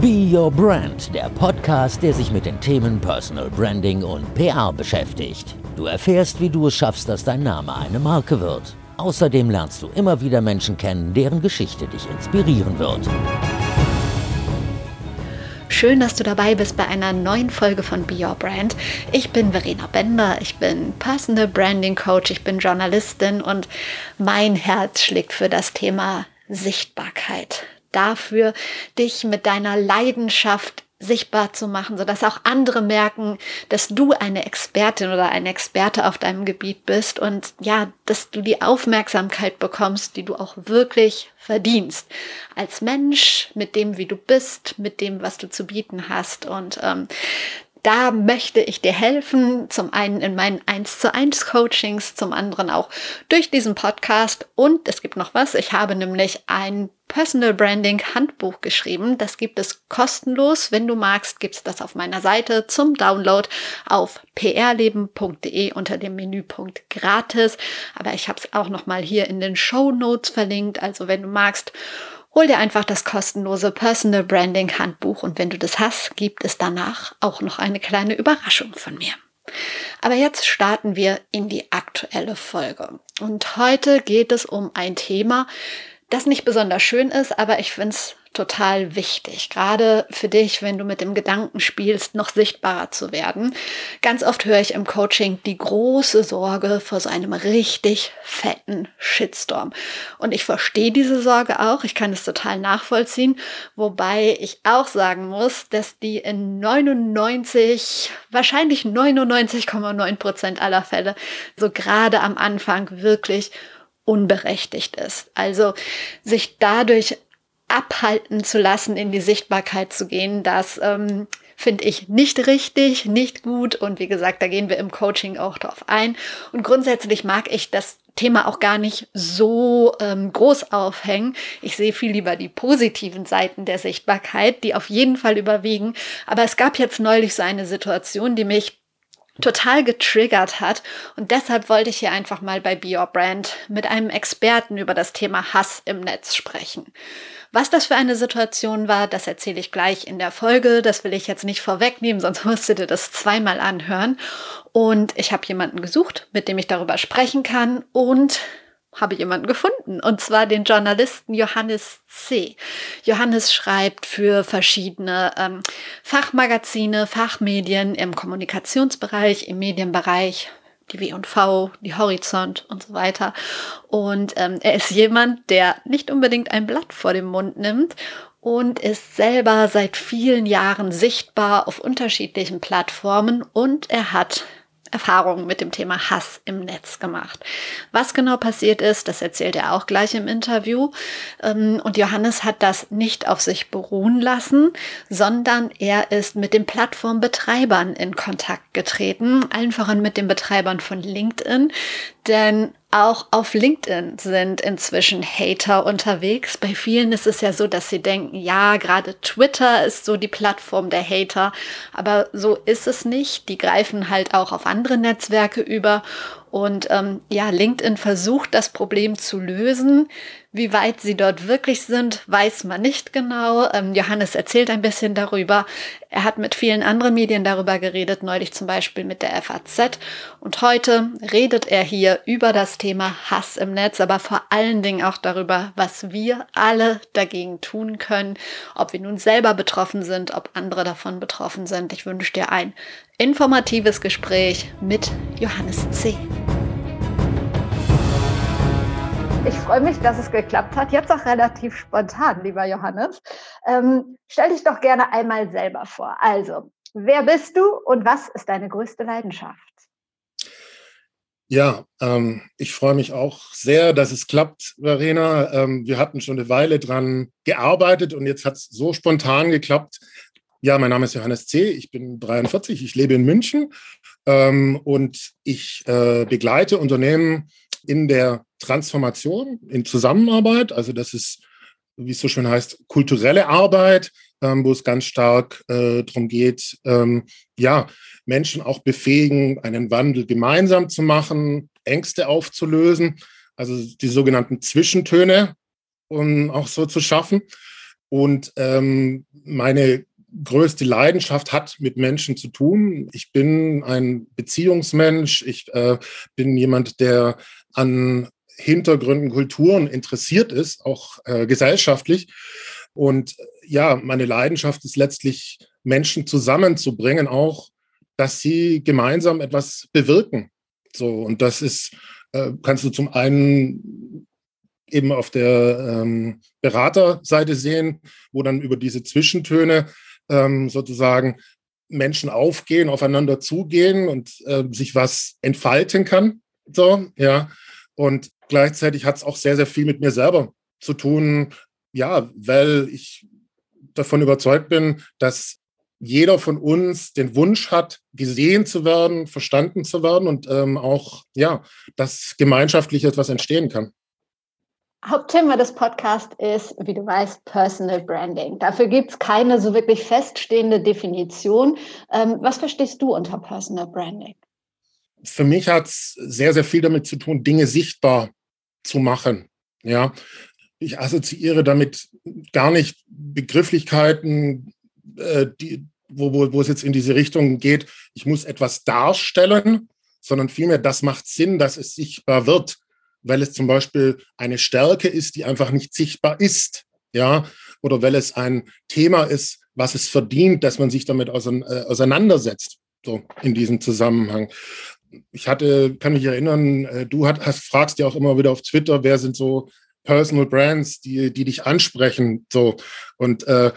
Be Your Brand, der Podcast, der sich mit den Themen Personal Branding und PR beschäftigt. Du erfährst, wie du es schaffst, dass dein Name eine Marke wird. Außerdem lernst du immer wieder Menschen kennen, deren Geschichte dich inspirieren wird. Schön, dass du dabei bist bei einer neuen Folge von Be Your Brand. Ich bin Verena Bender, ich bin Personal Branding Coach, ich bin Journalistin und mein Herz schlägt für das Thema Sichtbarkeit dafür, dich mit deiner Leidenschaft sichtbar zu machen, sodass auch andere merken, dass du eine Expertin oder ein Experte auf deinem Gebiet bist und ja, dass du die Aufmerksamkeit bekommst, die du auch wirklich verdienst. Als Mensch, mit dem, wie du bist, mit dem, was du zu bieten hast. Und ähm, da möchte ich dir helfen, zum einen in meinen 1 zu 1 Coachings, zum anderen auch durch diesen Podcast. Und es gibt noch was, ich habe nämlich ein Personal Branding Handbuch geschrieben. Das gibt es kostenlos. Wenn du magst, gibt es das auf meiner Seite zum Download auf prleben.de unter dem Menüpunkt gratis. Aber ich habe es auch noch mal hier in den Show Notes verlinkt. Also wenn du magst, hol dir einfach das kostenlose Personal Branding Handbuch und wenn du das hast, gibt es danach auch noch eine kleine Überraschung von mir. Aber jetzt starten wir in die aktuelle Folge. Und heute geht es um ein Thema, das nicht besonders schön ist, aber ich finde es total wichtig, gerade für dich, wenn du mit dem Gedanken spielst, noch sichtbarer zu werden. Ganz oft höre ich im Coaching die große Sorge vor so einem richtig fetten Shitstorm. Und ich verstehe diese Sorge auch, ich kann es total nachvollziehen, wobei ich auch sagen muss, dass die in 99, wahrscheinlich 99,9 Prozent aller Fälle so gerade am Anfang wirklich unberechtigt ist. Also sich dadurch abhalten zu lassen, in die Sichtbarkeit zu gehen, das ähm, finde ich nicht richtig, nicht gut. Und wie gesagt, da gehen wir im Coaching auch drauf ein. Und grundsätzlich mag ich das Thema auch gar nicht so ähm, groß aufhängen. Ich sehe viel lieber die positiven Seiten der Sichtbarkeit, die auf jeden Fall überwiegen. Aber es gab jetzt neulich so eine Situation, die mich total getriggert hat. Und deshalb wollte ich hier einfach mal bei Be Your Brand mit einem Experten über das Thema Hass im Netz sprechen. Was das für eine Situation war, das erzähle ich gleich in der Folge. Das will ich jetzt nicht vorwegnehmen, sonst musst du dir das zweimal anhören. Und ich habe jemanden gesucht, mit dem ich darüber sprechen kann und habe jemanden gefunden, und zwar den Journalisten Johannes C. Johannes schreibt für verschiedene ähm, Fachmagazine, Fachmedien im Kommunikationsbereich, im Medienbereich, die W&V, die Horizont und so weiter. Und ähm, er ist jemand, der nicht unbedingt ein Blatt vor dem Mund nimmt und ist selber seit vielen Jahren sichtbar auf unterschiedlichen Plattformen und er hat Erfahrungen mit dem Thema Hass im Netz gemacht. Was genau passiert ist, das erzählt er auch gleich im Interview. Ähm, und Johannes hat das nicht auf sich beruhen lassen, sondern er ist mit den Plattformbetreibern in Kontakt getreten, allen voran mit den Betreibern von LinkedIn, denn auch auf LinkedIn sind inzwischen Hater unterwegs. Bei vielen ist es ja so, dass sie denken, ja, gerade Twitter ist so die Plattform der Hater, aber so ist es nicht. Die greifen halt auch auf andere Netzwerke über und ähm, ja, LinkedIn versucht das Problem zu lösen. Wie weit sie dort wirklich sind, weiß man nicht genau. Ähm, Johannes erzählt ein bisschen darüber. Er hat mit vielen anderen Medien darüber geredet, neulich zum Beispiel mit der FAZ. Und heute redet er hier über das Thema Hass im Netz, aber vor allen Dingen auch darüber, was wir alle dagegen tun können, ob wir nun selber betroffen sind, ob andere davon betroffen sind. Ich wünsche dir ein informatives Gespräch mit Johannes C. Ich freue mich, dass es geklappt hat. Jetzt auch relativ spontan, lieber Johannes. Ähm, stell dich doch gerne einmal selber vor. Also, wer bist du und was ist deine größte Leidenschaft? Ja, ähm, ich freue mich auch sehr, dass es klappt, Verena. Ähm, wir hatten schon eine Weile dran gearbeitet und jetzt hat es so spontan geklappt. Ja, mein Name ist Johannes C., ich bin 43, ich lebe in München ähm, und ich äh, begleite Unternehmen in der Transformation, in Zusammenarbeit. Also das ist, wie es so schön heißt, kulturelle Arbeit, ähm, wo es ganz stark äh, darum geht, ähm, ja, Menschen auch befähigen, einen Wandel gemeinsam zu machen, Ängste aufzulösen, also die sogenannten Zwischentöne, um auch so zu schaffen. Und ähm, meine größte Leidenschaft hat mit Menschen zu tun. Ich bin ein Beziehungsmensch. Ich äh, bin jemand, der an Hintergründen, Kulturen interessiert ist, auch äh, gesellschaftlich. Und ja, meine Leidenschaft ist letztlich, Menschen zusammenzubringen, auch, dass sie gemeinsam etwas bewirken. So, und das ist, äh, kannst du zum einen eben auf der ähm, Beraterseite sehen, wo dann über diese Zwischentöne ähm, sozusagen Menschen aufgehen, aufeinander zugehen und äh, sich was entfalten kann. So, ja. Und gleichzeitig hat es auch sehr, sehr viel mit mir selber zu tun. Ja, weil ich davon überzeugt bin, dass jeder von uns den Wunsch hat, gesehen zu werden, verstanden zu werden und ähm, auch, ja, dass gemeinschaftlich etwas entstehen kann. Hauptthema des Podcasts ist, wie du weißt, Personal Branding. Dafür gibt es keine so wirklich feststehende Definition. Ähm, was verstehst du unter Personal Branding? Für mich hat es sehr, sehr viel damit zu tun, Dinge sichtbar zu machen. Ja, ich assoziiere damit gar nicht Begrifflichkeiten, äh, die, wo, wo, wo es jetzt in diese Richtung geht, ich muss etwas darstellen, sondern vielmehr, das macht Sinn, dass es sichtbar wird weil es zum Beispiel eine Stärke ist, die einfach nicht sichtbar ist, ja, oder weil es ein Thema ist, was es verdient, dass man sich damit äh, auseinandersetzt, so in diesem Zusammenhang. Ich hatte, kann mich erinnern, äh, du hast, fragst ja auch immer wieder auf Twitter, wer sind so Personal Brands, die, die dich ansprechen, so. Und äh,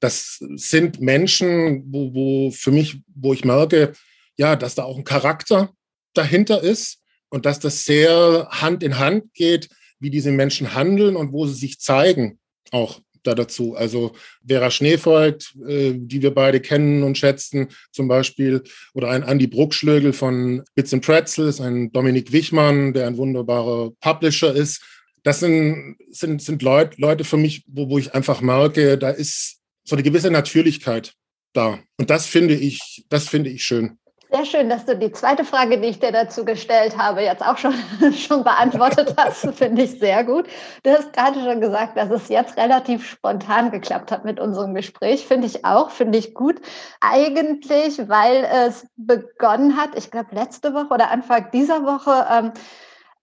das sind Menschen, wo, wo für mich, wo ich merke, ja, dass da auch ein Charakter dahinter ist, und dass das sehr Hand in Hand geht, wie diese Menschen handeln und wo sie sich zeigen, auch da dazu. Also Vera Schneefolgt, äh, die wir beide kennen und schätzen, zum Beispiel, oder ein Andy Bruckschlögel von Bits and Pretzels, ein Dominik Wichmann, der ein wunderbarer Publisher ist. Das sind, sind, sind Leut, Leute für mich, wo, wo ich einfach merke, da ist so eine gewisse Natürlichkeit da. Und das finde ich, das finde ich schön. Sehr schön, dass du die zweite Frage, die ich dir dazu gestellt habe, jetzt auch schon, schon beantwortet hast. Finde ich sehr gut. Du hast gerade schon gesagt, dass es jetzt relativ spontan geklappt hat mit unserem Gespräch. Finde ich auch, finde ich gut. Eigentlich, weil es begonnen hat, ich glaube letzte Woche oder Anfang dieser Woche, ähm,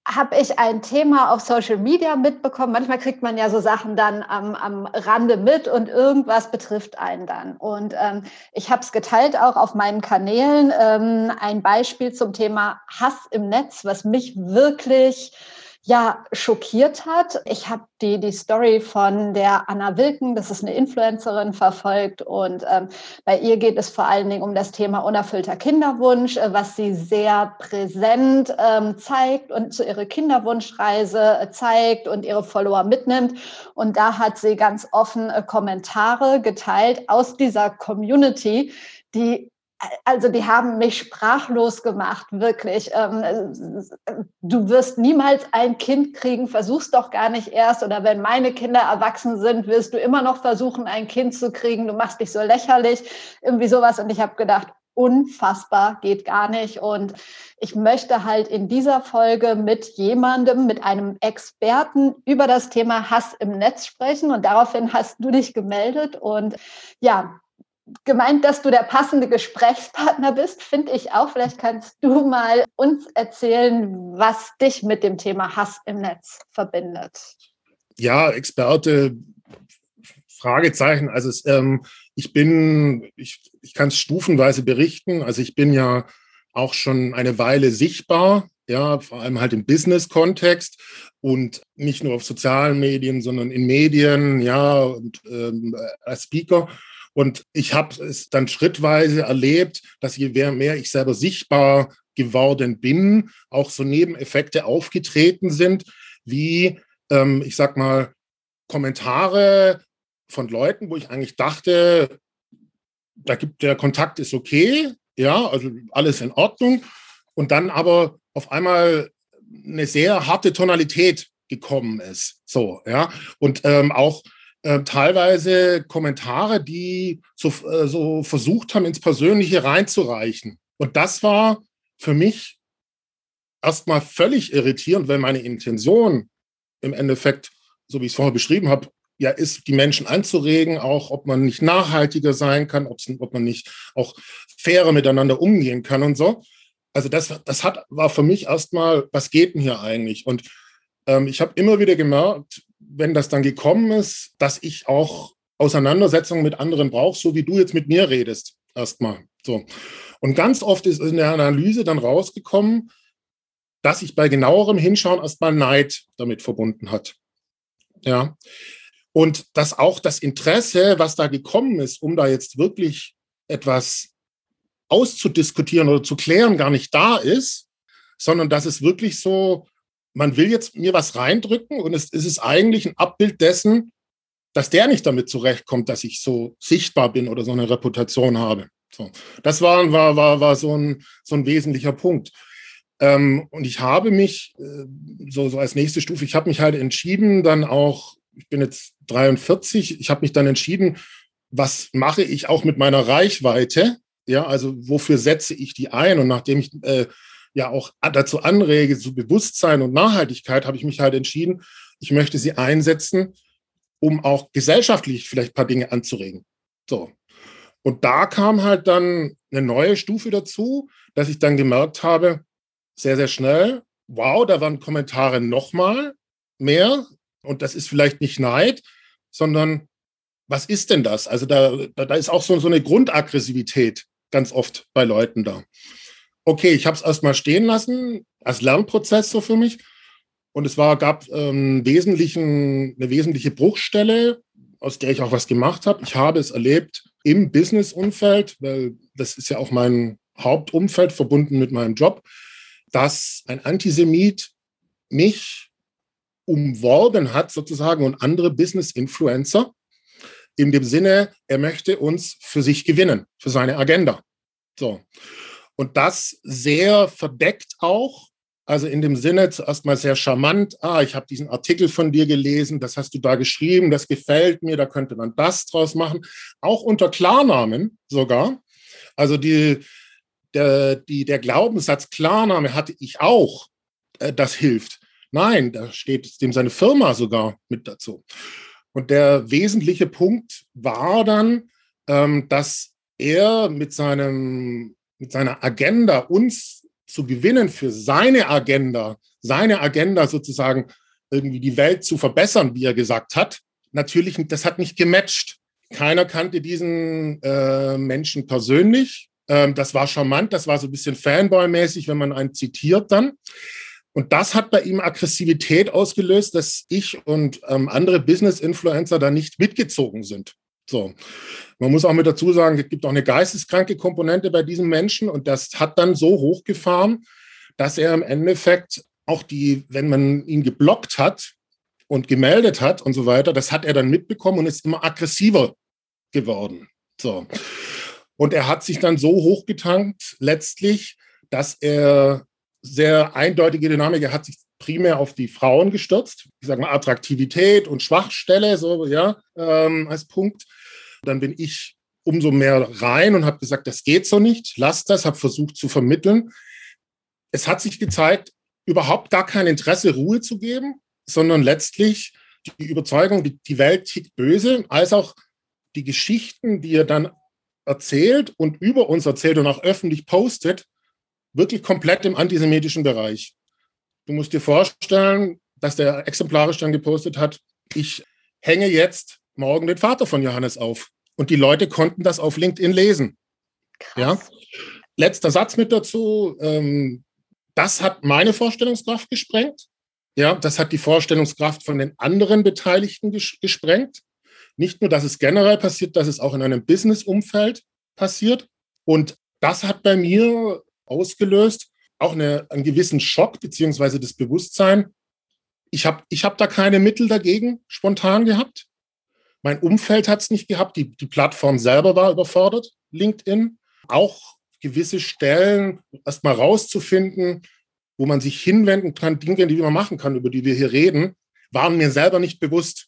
habe ich ein Thema auf Social Media mitbekommen. Manchmal kriegt man ja so Sachen dann am, am Rande mit und irgendwas betrifft einen dann. Und ähm, ich habe es geteilt auch auf meinen Kanälen. Ähm, ein Beispiel zum Thema Hass im Netz, was mich wirklich ja schockiert hat. Ich habe die, die Story von der Anna Wilken, das ist eine Influencerin, verfolgt und ähm, bei ihr geht es vor allen Dingen um das Thema unerfüllter Kinderwunsch, äh, was sie sehr präsent ähm, zeigt und zu ihrer Kinderwunschreise äh, zeigt und ihre Follower mitnimmt. Und da hat sie ganz offen äh, Kommentare geteilt aus dieser Community, die also die haben mich sprachlos gemacht, wirklich. Ähm, du wirst niemals ein Kind kriegen, versuch's doch gar nicht erst. Oder wenn meine Kinder erwachsen sind, wirst du immer noch versuchen, ein Kind zu kriegen. Du machst dich so lächerlich, irgendwie sowas. Und ich habe gedacht, unfassbar, geht gar nicht. Und ich möchte halt in dieser Folge mit jemandem, mit einem Experten über das Thema Hass im Netz sprechen. Und daraufhin hast du dich gemeldet. Und ja, gemeint, dass du der passende Gesprächspartner bist, finde ich auch. Vielleicht kannst du mal uns erzählen, was dich mit dem Thema Hass im Netz verbindet. Ja, Experte, Fragezeichen. Also es, ähm, ich bin, ich, ich kann es stufenweise berichten. Also ich bin ja auch schon eine Weile sichtbar, ja, vor allem halt im Business-Kontext und nicht nur auf sozialen Medien, sondern in Medien, ja, und ähm, als Speaker. Und ich habe es dann schrittweise erlebt, dass je mehr ich selber sichtbar geworden bin, auch so Nebeneffekte aufgetreten sind, wie, ähm, ich sag mal, Kommentare von Leuten, wo ich eigentlich dachte, da gibt der Kontakt ist okay, ja, also alles in Ordnung. Und dann aber auf einmal eine sehr harte Tonalität gekommen ist. So, ja. Und ähm, auch äh, teilweise Kommentare, die so, äh, so versucht haben, ins Persönliche reinzureichen. Und das war für mich erstmal völlig irritierend, weil meine Intention im Endeffekt, so wie ich es vorher beschrieben habe, ja ist, die Menschen anzuregen, auch ob man nicht nachhaltiger sein kann, ob man nicht auch fairer miteinander umgehen kann und so. Also das, das hat, war für mich erstmal, was geht denn hier eigentlich? Und ähm, ich habe immer wieder gemerkt, wenn das dann gekommen ist, dass ich auch Auseinandersetzungen mit anderen brauche, so wie du jetzt mit mir redest, erstmal. So. Und ganz oft ist in der Analyse dann rausgekommen, dass sich bei genauerem Hinschauen erstmal Neid damit verbunden hat. Ja. Und dass auch das Interesse, was da gekommen ist, um da jetzt wirklich etwas auszudiskutieren oder zu klären, gar nicht da ist, sondern dass es wirklich so, man will jetzt mir was reindrücken und es, es ist eigentlich ein Abbild dessen, dass der nicht damit zurechtkommt, dass ich so sichtbar bin oder so eine Reputation habe. So, das war, war, war, war so, ein, so ein wesentlicher Punkt. Ähm, und ich habe mich, äh, so, so als nächste Stufe, ich habe mich halt entschieden, dann auch, ich bin jetzt 43, ich habe mich dann entschieden, was mache ich auch mit meiner Reichweite? Ja, also wofür setze ich die ein? Und nachdem ich äh, ja auch dazu anrege, zu Bewusstsein und Nachhaltigkeit, habe ich mich halt entschieden, ich möchte sie einsetzen, um auch gesellschaftlich vielleicht ein paar Dinge anzuregen. So. Und da kam halt dann eine neue Stufe dazu, dass ich dann gemerkt habe, sehr, sehr schnell, wow, da waren Kommentare nochmal mehr. Und das ist vielleicht nicht Neid, sondern was ist denn das? Also da, da, ist auch so, so eine Grundaggressivität ganz oft bei Leuten da. Okay, ich habe es erstmal stehen lassen, als Lernprozess so für mich. Und es war, gab ähm, wesentlichen, eine wesentliche Bruchstelle, aus der ich auch was gemacht habe. Ich habe es erlebt im Business-Umfeld, weil das ist ja auch mein Hauptumfeld verbunden mit meinem Job, dass ein Antisemit mich umworben hat sozusagen und andere Business-Influencer in dem Sinne, er möchte uns für sich gewinnen, für seine Agenda. So. Und das sehr verdeckt auch, also in dem Sinne zuerst mal sehr charmant, ah, ich habe diesen Artikel von dir gelesen, das hast du da geschrieben, das gefällt mir, da könnte man das draus machen, auch unter Klarnamen sogar. Also die, der, die, der Glaubenssatz Klarname hatte ich auch, äh, das hilft. Nein, da steht dem seine Firma sogar mit dazu. Und der wesentliche Punkt war dann, ähm, dass er mit, seinem, mit seiner Agenda uns zu gewinnen für seine Agenda, seine Agenda sozusagen irgendwie die Welt zu verbessern, wie er gesagt hat, natürlich, das hat nicht gematcht. Keiner kannte diesen äh, Menschen persönlich. Ähm, das war charmant, das war so ein bisschen Fanboy-mäßig, wenn man einen zitiert dann. Und das hat bei ihm Aggressivität ausgelöst, dass ich und ähm, andere Business-Influencer da nicht mitgezogen sind. So. Man muss auch mit dazu sagen, es gibt auch eine geisteskranke Komponente bei diesem Menschen und das hat dann so hochgefahren, dass er im Endeffekt auch die, wenn man ihn geblockt hat und gemeldet hat und so weiter, das hat er dann mitbekommen und ist immer aggressiver geworden. So. Und er hat sich dann so hochgetankt letztlich, dass er sehr eindeutige Dynamik. Er hat sich primär auf die Frauen gestürzt. Ich sage mal Attraktivität und Schwachstelle, so ja, ähm, als Punkt. Dann bin ich umso mehr rein und habe gesagt, das geht so nicht, lass das, habe versucht zu vermitteln. Es hat sich gezeigt, überhaupt gar kein Interesse, Ruhe zu geben, sondern letztlich die Überzeugung, die Welt tickt böse, als auch die Geschichten, die er dann erzählt und über uns erzählt und auch öffentlich postet, wirklich komplett im antisemitischen Bereich. Du musst dir vorstellen, dass der exemplarisch dann gepostet hat, ich hänge jetzt morgen den Vater von Johannes auf. Und die Leute konnten das auf LinkedIn lesen. Krass. Ja. Letzter Satz mit dazu. Ähm, das hat meine Vorstellungskraft gesprengt. Ja, das hat die Vorstellungskraft von den anderen Beteiligten ges gesprengt. Nicht nur, dass es generell passiert, dass es auch in einem Business-Umfeld passiert. Und das hat bei mir ausgelöst, auch eine, einen gewissen Schock beziehungsweise das Bewusstsein. Ich habe ich hab da keine Mittel dagegen spontan gehabt. Mein Umfeld hat es nicht gehabt. Die, die Plattform selber war überfordert, LinkedIn. Auch gewisse Stellen erstmal rauszufinden, wo man sich hinwenden kann, Dinge, die man machen kann, über die wir hier reden, waren mir selber nicht bewusst.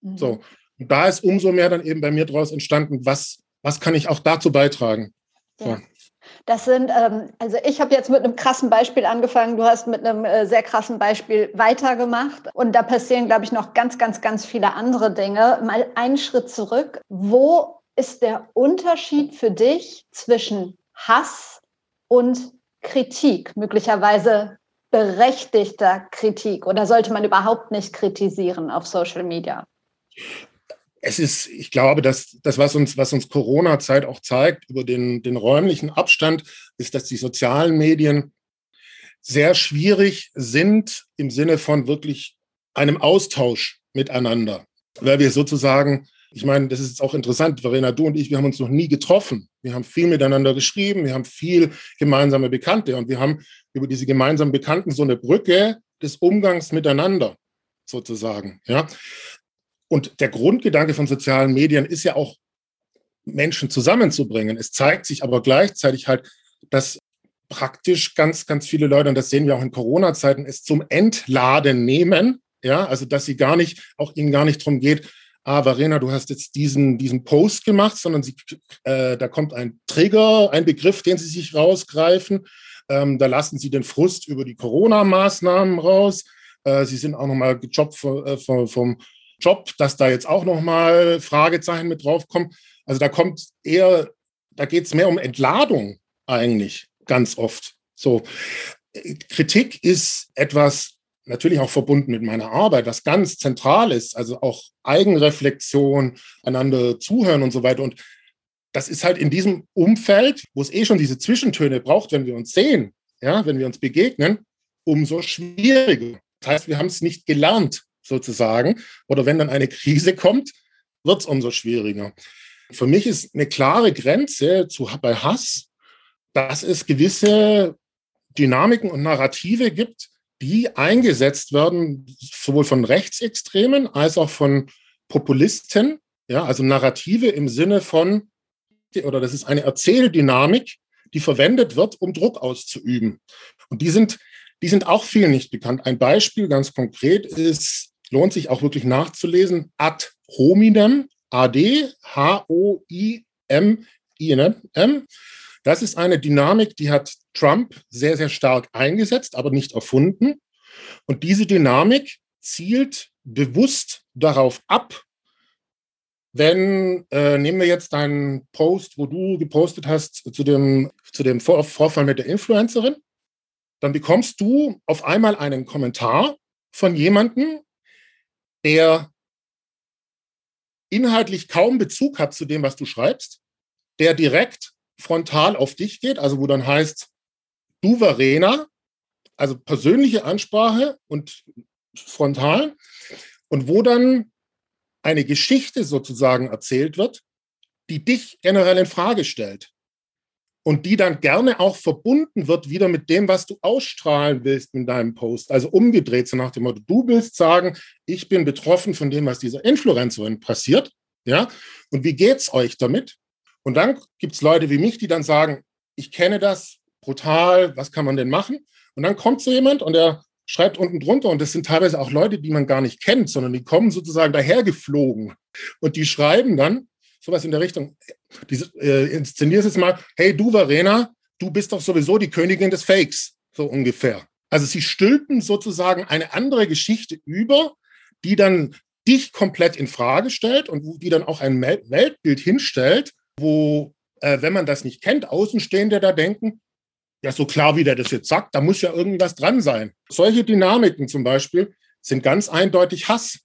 Mhm. So. Und da ist umso mehr dann eben bei mir daraus entstanden, was, was kann ich auch dazu beitragen. Ja. Das sind, ähm, also ich habe jetzt mit einem krassen Beispiel angefangen, du hast mit einem äh, sehr krassen Beispiel weitergemacht und da passieren, glaube ich, noch ganz, ganz, ganz viele andere Dinge. Mal einen Schritt zurück. Wo ist der Unterschied für dich zwischen Hass und Kritik, möglicherweise berechtigter Kritik oder sollte man überhaupt nicht kritisieren auf Social Media? Es ist, ich glaube, dass das, was uns, was uns Corona-Zeit auch zeigt über den, den räumlichen Abstand, ist, dass die sozialen Medien sehr schwierig sind im Sinne von wirklich einem Austausch miteinander, weil wir sozusagen ich meine, das ist auch interessant, Verena, du und ich, wir haben uns noch nie getroffen. Wir haben viel miteinander geschrieben, wir haben viel gemeinsame Bekannte und wir haben über diese gemeinsamen Bekannten so eine Brücke des Umgangs miteinander sozusagen. Ja? Und der Grundgedanke von sozialen Medien ist ja auch, Menschen zusammenzubringen. Es zeigt sich aber gleichzeitig halt, dass praktisch ganz, ganz viele Leute, und das sehen wir auch in Corona-Zeiten, es zum Entladen nehmen. Ja, also dass sie gar nicht, auch ihnen gar nicht darum geht, ah, Verena, du hast jetzt diesen, diesen Post gemacht, sondern sie, äh, da kommt ein Trigger, ein Begriff, den sie sich rausgreifen. Ähm, da lassen sie den Frust über die Corona-Maßnahmen raus. Äh, sie sind auch nochmal gejobbt vom, äh, vom Job, dass da jetzt auch nochmal Fragezeichen mit draufkommen. Also da kommt eher, da geht es mehr um Entladung eigentlich ganz oft. So, Kritik ist etwas natürlich auch verbunden mit meiner Arbeit, was ganz zentral ist, also auch Eigenreflexion, einander zuhören und so weiter. Und das ist halt in diesem Umfeld, wo es eh schon diese Zwischentöne braucht, wenn wir uns sehen, ja, wenn wir uns begegnen, umso schwieriger. Das heißt, wir haben es nicht gelernt, sozusagen. Oder wenn dann eine Krise kommt, wird es umso schwieriger. Für mich ist eine klare Grenze zu, bei Hass, dass es gewisse Dynamiken und Narrative gibt, die eingesetzt werden, sowohl von Rechtsextremen als auch von Populisten, ja, also Narrative im Sinne von, oder das ist eine Erzähldynamik, die verwendet wird, um Druck auszuüben. Und die sind, die sind auch vielen nicht bekannt. Ein Beispiel ganz konkret ist, lohnt sich auch wirklich nachzulesen, ad hominem, AD, H-O-I-M-I-N-M. Das ist eine Dynamik, die hat Trump sehr, sehr stark eingesetzt, aber nicht erfunden. Und diese Dynamik zielt bewusst darauf ab, wenn, äh, nehmen wir jetzt deinen Post, wo du gepostet hast zu dem, zu dem Vor Vorfall mit der Influencerin, dann bekommst du auf einmal einen Kommentar von jemandem, der inhaltlich kaum Bezug hat zu dem, was du schreibst, der direkt frontal auf dich geht, also wo dann heißt, du Verena, also persönliche Ansprache und frontal, und wo dann eine Geschichte sozusagen erzählt wird, die dich generell in Frage stellt und die dann gerne auch verbunden wird wieder mit dem, was du ausstrahlen willst in deinem Post. Also umgedreht, so nach dem Motto, du willst sagen, ich bin betroffen von dem, was dieser Influencerin passiert, ja, und wie geht's euch damit? Und dann gibt es Leute wie mich, die dann sagen, ich kenne das brutal, was kann man denn machen? Und dann kommt so jemand und der schreibt unten drunter, und das sind teilweise auch Leute, die man gar nicht kennt, sondern die kommen sozusagen dahergeflogen und die schreiben dann sowas in der Richtung, die, äh, inszenierst jetzt mal, hey du Verena, du bist doch sowieso die Königin des Fakes, so ungefähr. Also sie stülpen sozusagen eine andere Geschichte über, die dann dich komplett in Frage stellt und die dann auch ein Weltbild hinstellt, wo, äh, wenn man das nicht kennt, Außenstehende da denken, ja, so klar, wie der das jetzt sagt, da muss ja irgendwas dran sein. Solche Dynamiken zum Beispiel sind ganz eindeutig Hass.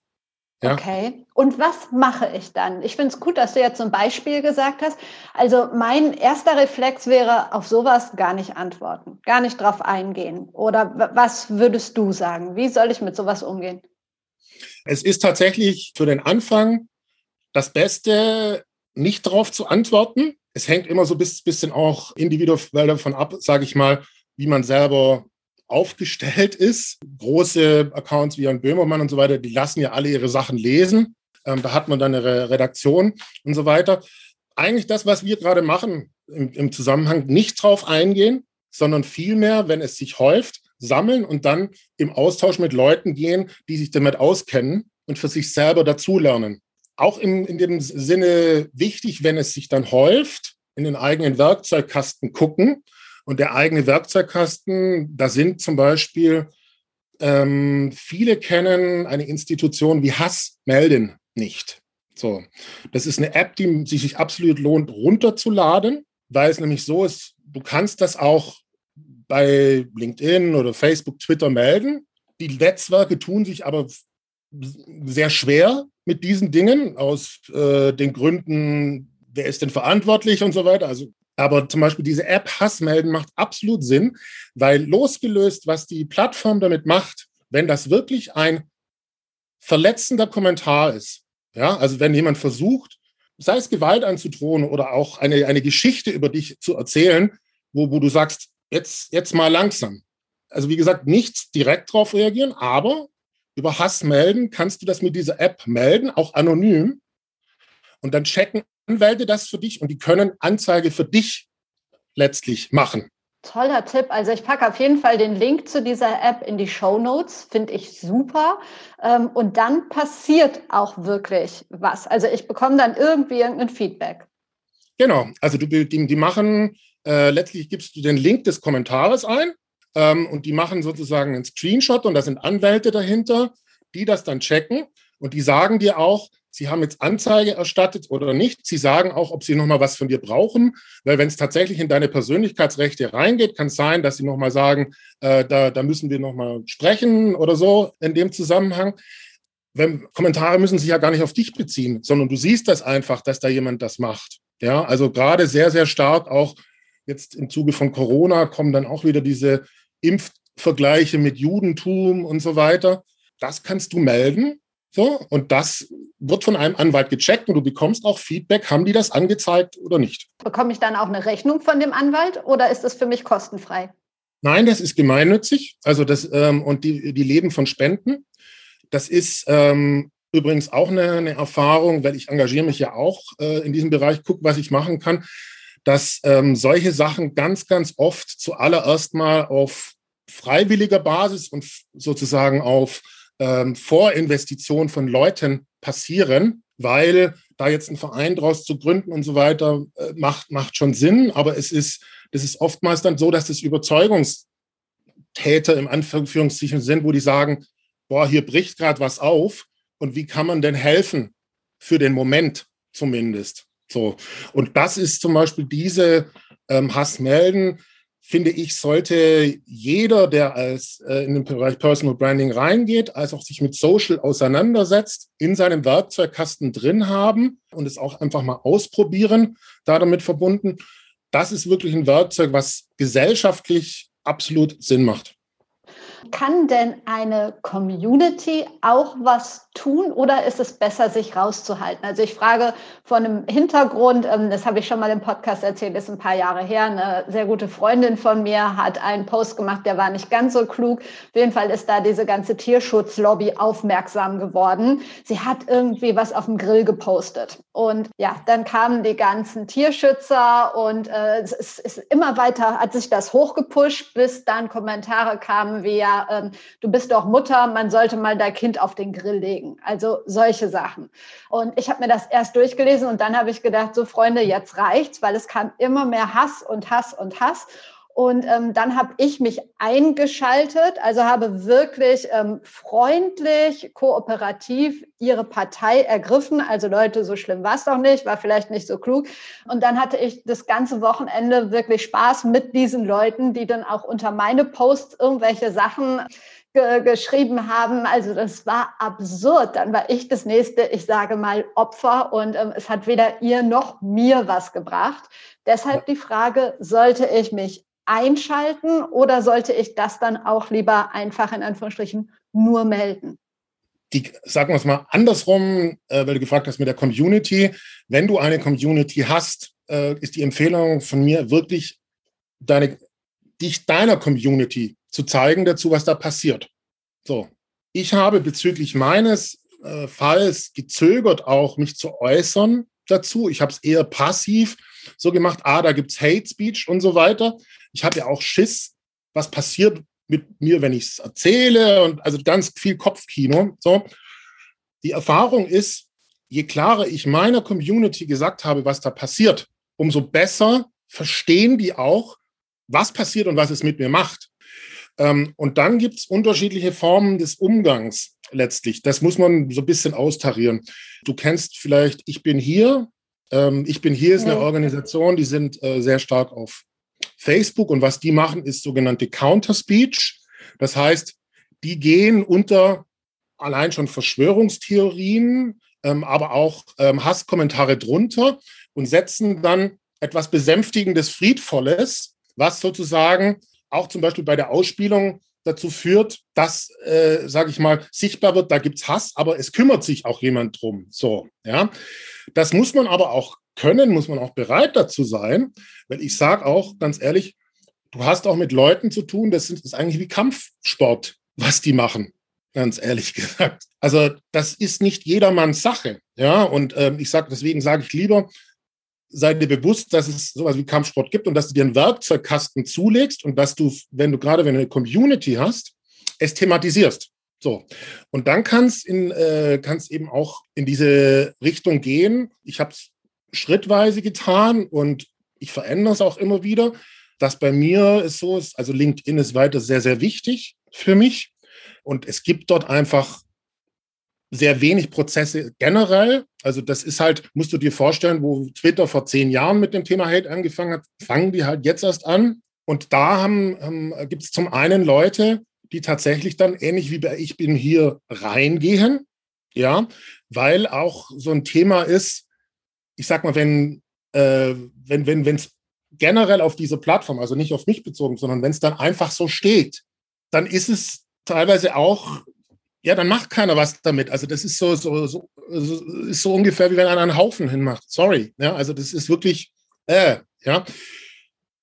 Ja. Okay. Und was mache ich dann? Ich finde es gut, dass du jetzt ein Beispiel gesagt hast. Also mein erster Reflex wäre, auf sowas gar nicht antworten, gar nicht drauf eingehen. Oder was würdest du sagen? Wie soll ich mit sowas umgehen? Es ist tatsächlich für den Anfang das Beste, nicht darauf zu antworten. Es hängt immer so ein bisschen auch individuell davon ab, sage ich mal, wie man selber aufgestellt ist. Große Accounts wie Jan Böhmermann und so weiter, die lassen ja alle ihre Sachen lesen. Ähm, da hat man dann eine Redaktion und so weiter. Eigentlich das, was wir gerade machen, im, im Zusammenhang nicht drauf eingehen, sondern vielmehr, wenn es sich häuft, sammeln und dann im Austausch mit Leuten gehen, die sich damit auskennen und für sich selber dazulernen auch in, in dem Sinne wichtig, wenn es sich dann häuft, in den eigenen Werkzeugkasten gucken. Und der eigene Werkzeugkasten, da sind zum Beispiel, ähm, viele kennen eine Institution wie Hass melden nicht. So, das ist eine App, die sich absolut lohnt, runterzuladen, weil es nämlich so ist, du kannst das auch bei LinkedIn oder Facebook, Twitter melden. Die Netzwerke tun sich aber sehr schwer mit diesen Dingen aus äh, den Gründen, wer ist denn verantwortlich und so weiter. Also, aber zum Beispiel diese App Hassmelden macht absolut Sinn, weil losgelöst, was die Plattform damit macht, wenn das wirklich ein verletzender Kommentar ist, ja, also wenn jemand versucht, sei es Gewalt anzudrohen oder auch eine, eine Geschichte über dich zu erzählen, wo, wo du sagst, jetzt, jetzt mal langsam. Also wie gesagt, nicht direkt darauf reagieren, aber über Hass melden kannst du das mit dieser App melden, auch anonym. Und dann checken Anwälte das für dich und die können Anzeige für dich letztlich machen. Toller Tipp. Also ich packe auf jeden Fall den Link zu dieser App in die Show Notes. Finde ich super. Ähm, und dann passiert auch wirklich was. Also ich bekomme dann irgendwie irgendein Feedback. Genau. Also du, die, die machen, äh, letztlich gibst du den Link des Kommentares ein ähm, und die machen sozusagen einen Screenshot und da sind Anwälte dahinter, die das dann checken und die sagen dir auch, sie haben jetzt Anzeige erstattet oder nicht. Sie sagen auch, ob sie nochmal was von dir brauchen, weil wenn es tatsächlich in deine Persönlichkeitsrechte reingeht, kann es sein, dass sie nochmal sagen, äh, da, da müssen wir nochmal sprechen oder so in dem Zusammenhang. Wenn, Kommentare müssen sich ja gar nicht auf dich beziehen, sondern du siehst das einfach, dass da jemand das macht. Ja, also gerade sehr, sehr stark auch jetzt im Zuge von Corona kommen dann auch wieder diese Impfvergleiche mit Judentum und so weiter. Das kannst du melden. So, und das wird von einem Anwalt gecheckt und du bekommst auch Feedback, haben die das angezeigt oder nicht. Bekomme ich dann auch eine Rechnung von dem Anwalt oder ist das für mich kostenfrei? Nein, das ist gemeinnützig. Also das, ähm, und die, die leben von Spenden. Das ist ähm, übrigens auch eine, eine, Erfahrung, weil ich engagiere mich ja auch äh, in diesem Bereich, gucke, was ich machen kann dass ähm, solche Sachen ganz, ganz oft zuallererst mal auf freiwilliger Basis und sozusagen auf ähm, Vorinvestition von Leuten passieren, weil da jetzt ein Verein draus zu gründen und so weiter äh, macht, macht schon Sinn. Aber es ist, das ist oftmals dann so, dass das Überzeugungstäter im Anführungszeichen sind, wo die sagen, boah, hier bricht gerade was auf und wie kann man denn helfen für den Moment zumindest? So. Und das ist zum Beispiel diese ähm, Hassmelden, finde ich, sollte jeder, der als äh, in den Bereich Personal Branding reingeht, als auch sich mit Social auseinandersetzt, in seinem Werkzeugkasten drin haben und es auch einfach mal ausprobieren, da damit verbunden. Das ist wirklich ein Werkzeug, was gesellschaftlich absolut Sinn macht. Kann denn eine Community auch was tun oder ist es besser, sich rauszuhalten? Also ich frage von einem Hintergrund, ähm, das habe ich schon mal im Podcast erzählt, ist ein paar Jahre her. Eine sehr gute Freundin von mir hat einen Post gemacht, der war nicht ganz so klug. Auf jeden Fall ist da diese ganze Tierschutzlobby aufmerksam geworden. Sie hat irgendwie was auf dem Grill gepostet. Und ja, dann kamen die ganzen Tierschützer und äh, es ist immer weiter, hat sich das hochgepusht, bis dann Kommentare kamen wie, ja, ähm, du bist doch Mutter, man sollte mal dein Kind auf den Grill legen. Also solche Sachen. Und ich habe mir das erst durchgelesen und dann habe ich gedacht, so Freunde, jetzt reicht's, weil es kam immer mehr Hass und Hass und Hass. Und ähm, dann habe ich mich eingeschaltet, also habe wirklich ähm, freundlich, kooperativ ihre Partei ergriffen. Also Leute, so schlimm war es doch nicht, war vielleicht nicht so klug. Und dann hatte ich das ganze Wochenende wirklich Spaß mit diesen Leuten, die dann auch unter meine Posts irgendwelche Sachen ge geschrieben haben. Also das war absurd. Dann war ich das nächste, ich sage mal, Opfer und ähm, es hat weder ihr noch mir was gebracht. Deshalb die Frage, sollte ich mich einschalten oder sollte ich das dann auch lieber einfach in Anführungsstrichen nur melden? Die, sagen wir es mal andersrum, äh, weil du gefragt hast mit der Community. Wenn du eine Community hast, äh, ist die Empfehlung von mir wirklich, deine, dich deiner Community zu zeigen dazu, was da passiert. So. Ich habe bezüglich meines äh, Falls gezögert, auch mich zu äußern dazu. Ich habe es eher passiv so gemacht, ah, da gibt es Hate Speech und so weiter. Ich hatte auch Schiss, was passiert mit mir, wenn ich es erzähle und also ganz viel Kopfkino. So. Die Erfahrung ist, je klarer ich meiner Community gesagt habe, was da passiert, umso besser verstehen die auch, was passiert und was es mit mir macht. Ähm, und dann gibt es unterschiedliche Formen des Umgangs letztlich. Das muss man so ein bisschen austarieren. Du kennst vielleicht, ich bin hier. Ähm, ich bin hier ist eine Organisation, die sind äh, sehr stark auf Facebook und was die machen, ist sogenannte Counter Speech. Das heißt, die gehen unter allein schon Verschwörungstheorien, ähm, aber auch ähm, Hasskommentare drunter und setzen dann etwas Besänftigendes, Friedvolles, was sozusagen auch zum Beispiel bei der Ausspielung dazu führt, dass, äh, sage ich mal, sichtbar wird, da gibt es Hass, aber es kümmert sich auch jemand drum. So, ja. Das muss man aber auch können, muss man auch bereit dazu sein, weil ich sage auch ganz ehrlich, du hast auch mit Leuten zu tun, das, ist eigentlich wie Kampfsport, was die machen, ganz ehrlich gesagt. Also das ist nicht jedermanns Sache, ja. Und ähm, ich sage, deswegen sage ich lieber, sei dir bewusst, dass es sowas wie Kampfsport gibt und dass du dir einen Werkzeugkasten zulegst und dass du, wenn du gerade wenn du eine Community hast, es thematisierst. So. Und dann kann es äh, kann's eben auch in diese Richtung gehen. Ich habe es schrittweise getan und ich verändere es auch immer wieder. Das bei mir ist so, also LinkedIn ist weiter sehr, sehr wichtig für mich. Und es gibt dort einfach sehr wenig Prozesse generell. Also das ist halt, musst du dir vorstellen, wo Twitter vor zehn Jahren mit dem Thema Hate angefangen hat, fangen die halt jetzt erst an. Und da haben, ähm, gibt es zum einen Leute, die tatsächlich dann ähnlich wie bei Ich bin hier reingehen, ja, weil auch so ein Thema ist, ich sag mal, wenn äh, wenn wenn wenn es generell auf diese Plattform, also nicht auf mich bezogen, sondern wenn es dann einfach so steht, dann ist es teilweise auch ja, dann macht keiner was damit. Also das ist so, so, so, ist so ungefähr, wie wenn einer einen Haufen hinmacht. Sorry. Ja, also das ist wirklich, äh, ja.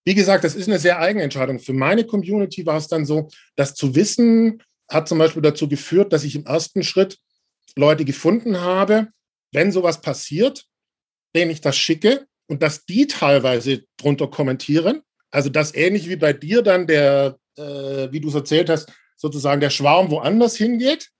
Wie gesagt, das ist eine sehr eigene Entscheidung. Für meine Community war es dann so, das zu wissen, hat zum Beispiel dazu geführt, dass ich im ersten Schritt Leute gefunden habe, wenn sowas passiert, denen ich das schicke und dass die teilweise drunter kommentieren. Also das ähnlich wie bei dir dann der, äh, wie du es erzählt hast, sozusagen der Schwarm woanders hingeht.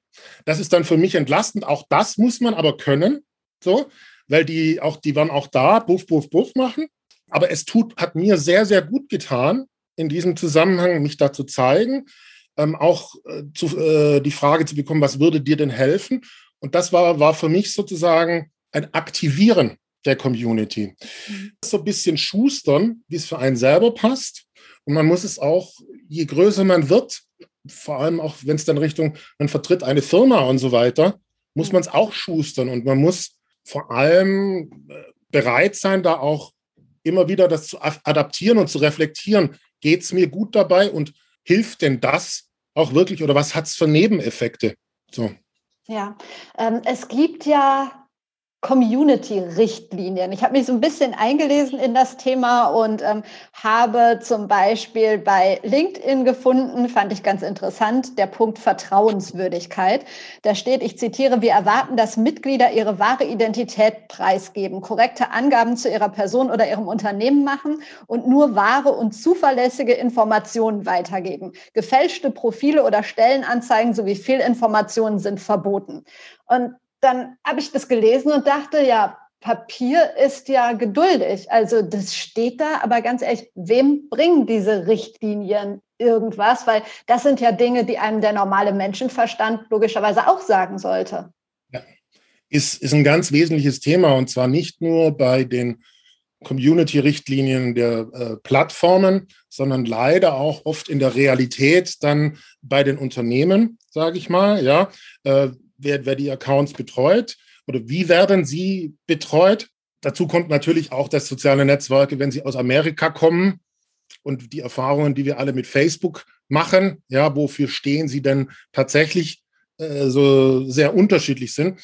Das ist dann für mich entlastend. Auch das muss man aber können, so, weil die auch, die waren auch da, buff, buff, buff machen. Aber es tut, hat mir sehr, sehr gut getan, in diesem Zusammenhang mich da zu zeigen, ähm, auch äh, zu, äh, die Frage zu bekommen, was würde dir denn helfen? Und das war, war für mich sozusagen ein Aktivieren der Community. Mhm. So ein bisschen schustern, wie es für einen selber passt. Und man muss es auch, je größer man wird, vor allem auch wenn es dann Richtung, man vertritt eine Firma und so weiter, muss man es auch schustern und man muss vor allem äh, bereit sein, da auch immer wieder das zu adaptieren und zu reflektieren. Geht es mir gut dabei und hilft denn das auch wirklich oder was hat es für Nebeneffekte? So. Ja, ähm, es gibt ja Community-Richtlinien. Ich habe mich so ein bisschen eingelesen in das Thema und ähm, habe zum Beispiel bei LinkedIn gefunden, fand ich ganz interessant, der Punkt Vertrauenswürdigkeit. Da steht, ich zitiere, wir erwarten, dass Mitglieder ihre wahre Identität preisgeben, korrekte Angaben zu ihrer Person oder ihrem Unternehmen machen und nur wahre und zuverlässige Informationen weitergeben. Gefälschte Profile oder Stellenanzeigen sowie Fehlinformationen sind verboten. Und dann habe ich das gelesen und dachte, ja, Papier ist ja geduldig. Also das steht da, aber ganz ehrlich, wem bringen diese Richtlinien irgendwas? Weil das sind ja Dinge, die einem der normale Menschenverstand logischerweise auch sagen sollte. Ja, ist, ist ein ganz wesentliches Thema und zwar nicht nur bei den Community-Richtlinien der äh, Plattformen, sondern leider auch oft in der Realität dann bei den Unternehmen, sage ich mal. Ja, äh, wer, wer die Accounts betreut oder wie werden sie betreut. Dazu kommt natürlich auch, dass soziale Netzwerke, wenn sie aus Amerika kommen und die Erfahrungen, die wir alle mit Facebook machen, ja, wofür stehen sie denn tatsächlich äh, so sehr unterschiedlich sind.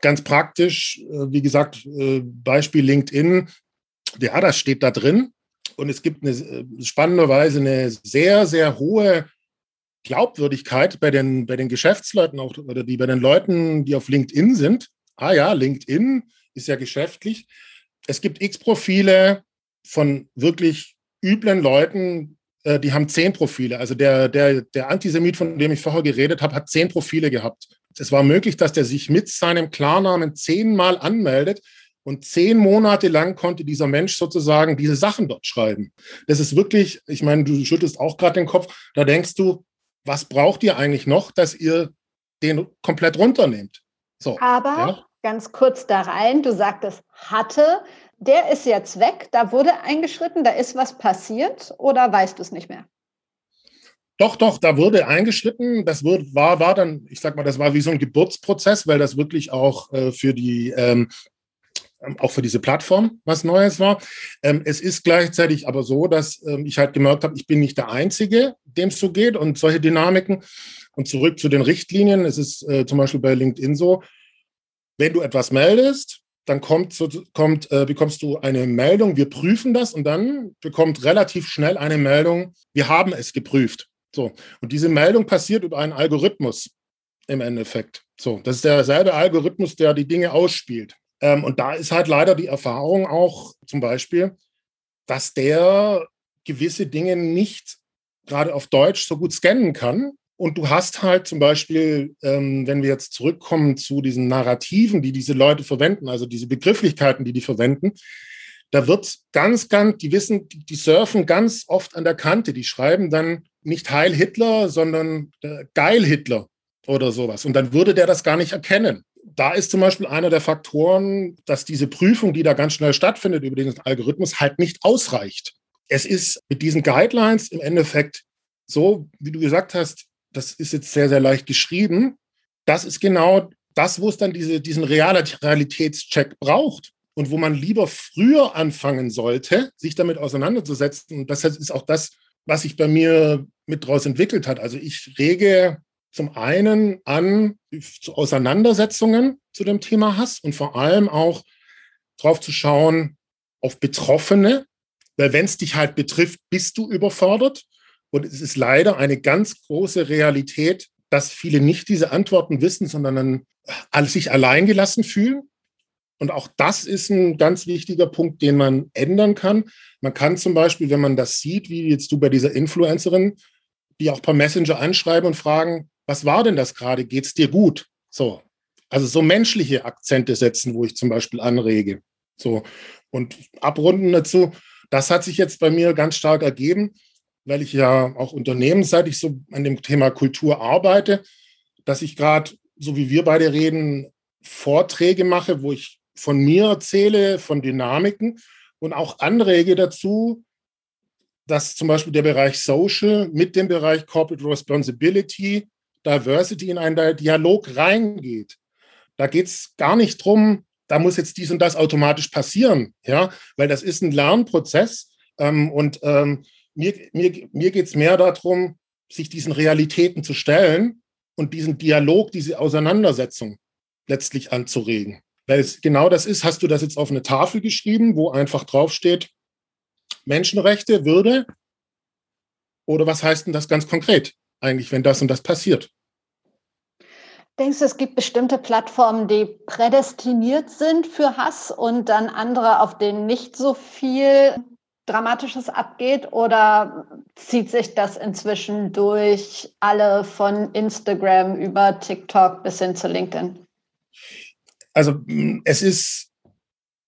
Ganz praktisch, äh, wie gesagt, äh, Beispiel LinkedIn, ja, das steht da drin. Und es gibt eine, äh, spannenderweise eine sehr, sehr hohe Glaubwürdigkeit bei den, bei den Geschäftsleuten auch, oder die bei den Leuten, die auf LinkedIn sind. Ah ja, LinkedIn ist ja geschäftlich. Es gibt X-Profile von wirklich üblen Leuten, äh, die haben zehn Profile. Also der, der, der Antisemit, von dem ich vorher geredet habe, hat zehn Profile gehabt. Es war möglich, dass der sich mit seinem Klarnamen zehnmal anmeldet Und zehn Monate lang konnte dieser Mensch sozusagen diese Sachen dort schreiben. Das ist wirklich, ich meine, du schüttelst auch gerade den Kopf, da denkst du, was braucht ihr eigentlich noch, dass ihr den komplett runternehmt? So, Aber ja? ganz kurz da rein, du sagtest hatte, der ist jetzt weg, da wurde eingeschritten, da ist was passiert oder weißt du es nicht mehr? Doch, doch, da wurde eingeschritten. Das war, war dann, ich sag mal, das war wie so ein Geburtsprozess, weil das wirklich auch äh, für die ähm, auch für diese Plattform was Neues war. Ähm, es ist gleichzeitig aber so, dass ähm, ich halt gemerkt habe, ich bin nicht der Einzige, dem es so geht und solche Dynamiken. Und zurück zu den Richtlinien. Es ist äh, zum Beispiel bei LinkedIn so, wenn du etwas meldest, dann kommt, so, kommt, äh, bekommst du eine Meldung, wir prüfen das und dann bekommt relativ schnell eine Meldung, wir haben es geprüft. So. Und diese Meldung passiert über einen Algorithmus im Endeffekt. So, das ist derselbe Algorithmus, der die Dinge ausspielt. Ähm, und da ist halt leider die Erfahrung auch zum Beispiel, dass der gewisse Dinge nicht gerade auf Deutsch so gut scannen kann. Und du hast halt zum Beispiel, ähm, wenn wir jetzt zurückkommen zu diesen Narrativen, die diese Leute verwenden, also diese Begrifflichkeiten, die die verwenden, da wird ganz, ganz, die wissen, die, surfen ganz oft an der Kante. Die schreiben dann nicht Heil Hitler, sondern äh, Geil Hitler oder sowas. Und dann würde der das gar nicht erkennen. Da ist zum Beispiel einer der Faktoren, dass diese Prüfung, die da ganz schnell stattfindet über diesen Algorithmus, halt nicht ausreicht. Es ist mit diesen Guidelines im Endeffekt so, wie du gesagt hast, das ist jetzt sehr, sehr leicht geschrieben. Das ist genau das, wo es dann diese, diesen Realitätscheck braucht und wo man lieber früher anfangen sollte, sich damit auseinanderzusetzen. Und das ist auch das, was sich bei mir mit draus entwickelt hat. Also ich rege zum einen an zu Auseinandersetzungen zu dem Thema Hass und vor allem auch drauf zu schauen auf Betroffene, weil wenn es dich halt betrifft, bist du überfordert. Und es ist leider eine ganz große Realität, dass viele nicht diese Antworten wissen, sondern dann sich alleingelassen fühlen. Und auch das ist ein ganz wichtiger Punkt, den man ändern kann. Man kann zum Beispiel, wenn man das sieht, wie jetzt du bei dieser Influencerin, die auch per Messenger anschreiben und fragen, was war denn das gerade? Geht's dir gut? So. Also so menschliche Akzente setzen, wo ich zum Beispiel anrege. So. Und abrunden dazu, das hat sich jetzt bei mir ganz stark ergeben, weil ich ja auch unternehmensseitig so an dem Thema Kultur arbeite, dass ich gerade, so wie wir beide reden, Vorträge mache, wo ich von mir erzähle, von Dynamiken und auch anrege dazu, dass zum Beispiel der Bereich Social mit dem Bereich Corporate Responsibility, Diversity in einen Dialog reingeht. Da geht es gar nicht drum, da muss jetzt dies und das automatisch passieren, ja, weil das ist ein Lernprozess ähm, und ähm, mir, mir, mir geht es mehr darum, sich diesen Realitäten zu stellen und diesen Dialog, diese Auseinandersetzung letztlich anzuregen. Weil es genau das ist, hast du das jetzt auf eine Tafel geschrieben, wo einfach draufsteht, Menschenrechte, Würde? Oder was heißt denn das ganz konkret eigentlich, wenn das und das passiert? Denkst du, es gibt bestimmte Plattformen, die prädestiniert sind für Hass und dann andere, auf denen nicht so viel Dramatisches abgeht? Oder zieht sich das inzwischen durch alle von Instagram über TikTok bis hin zu LinkedIn? Also es ist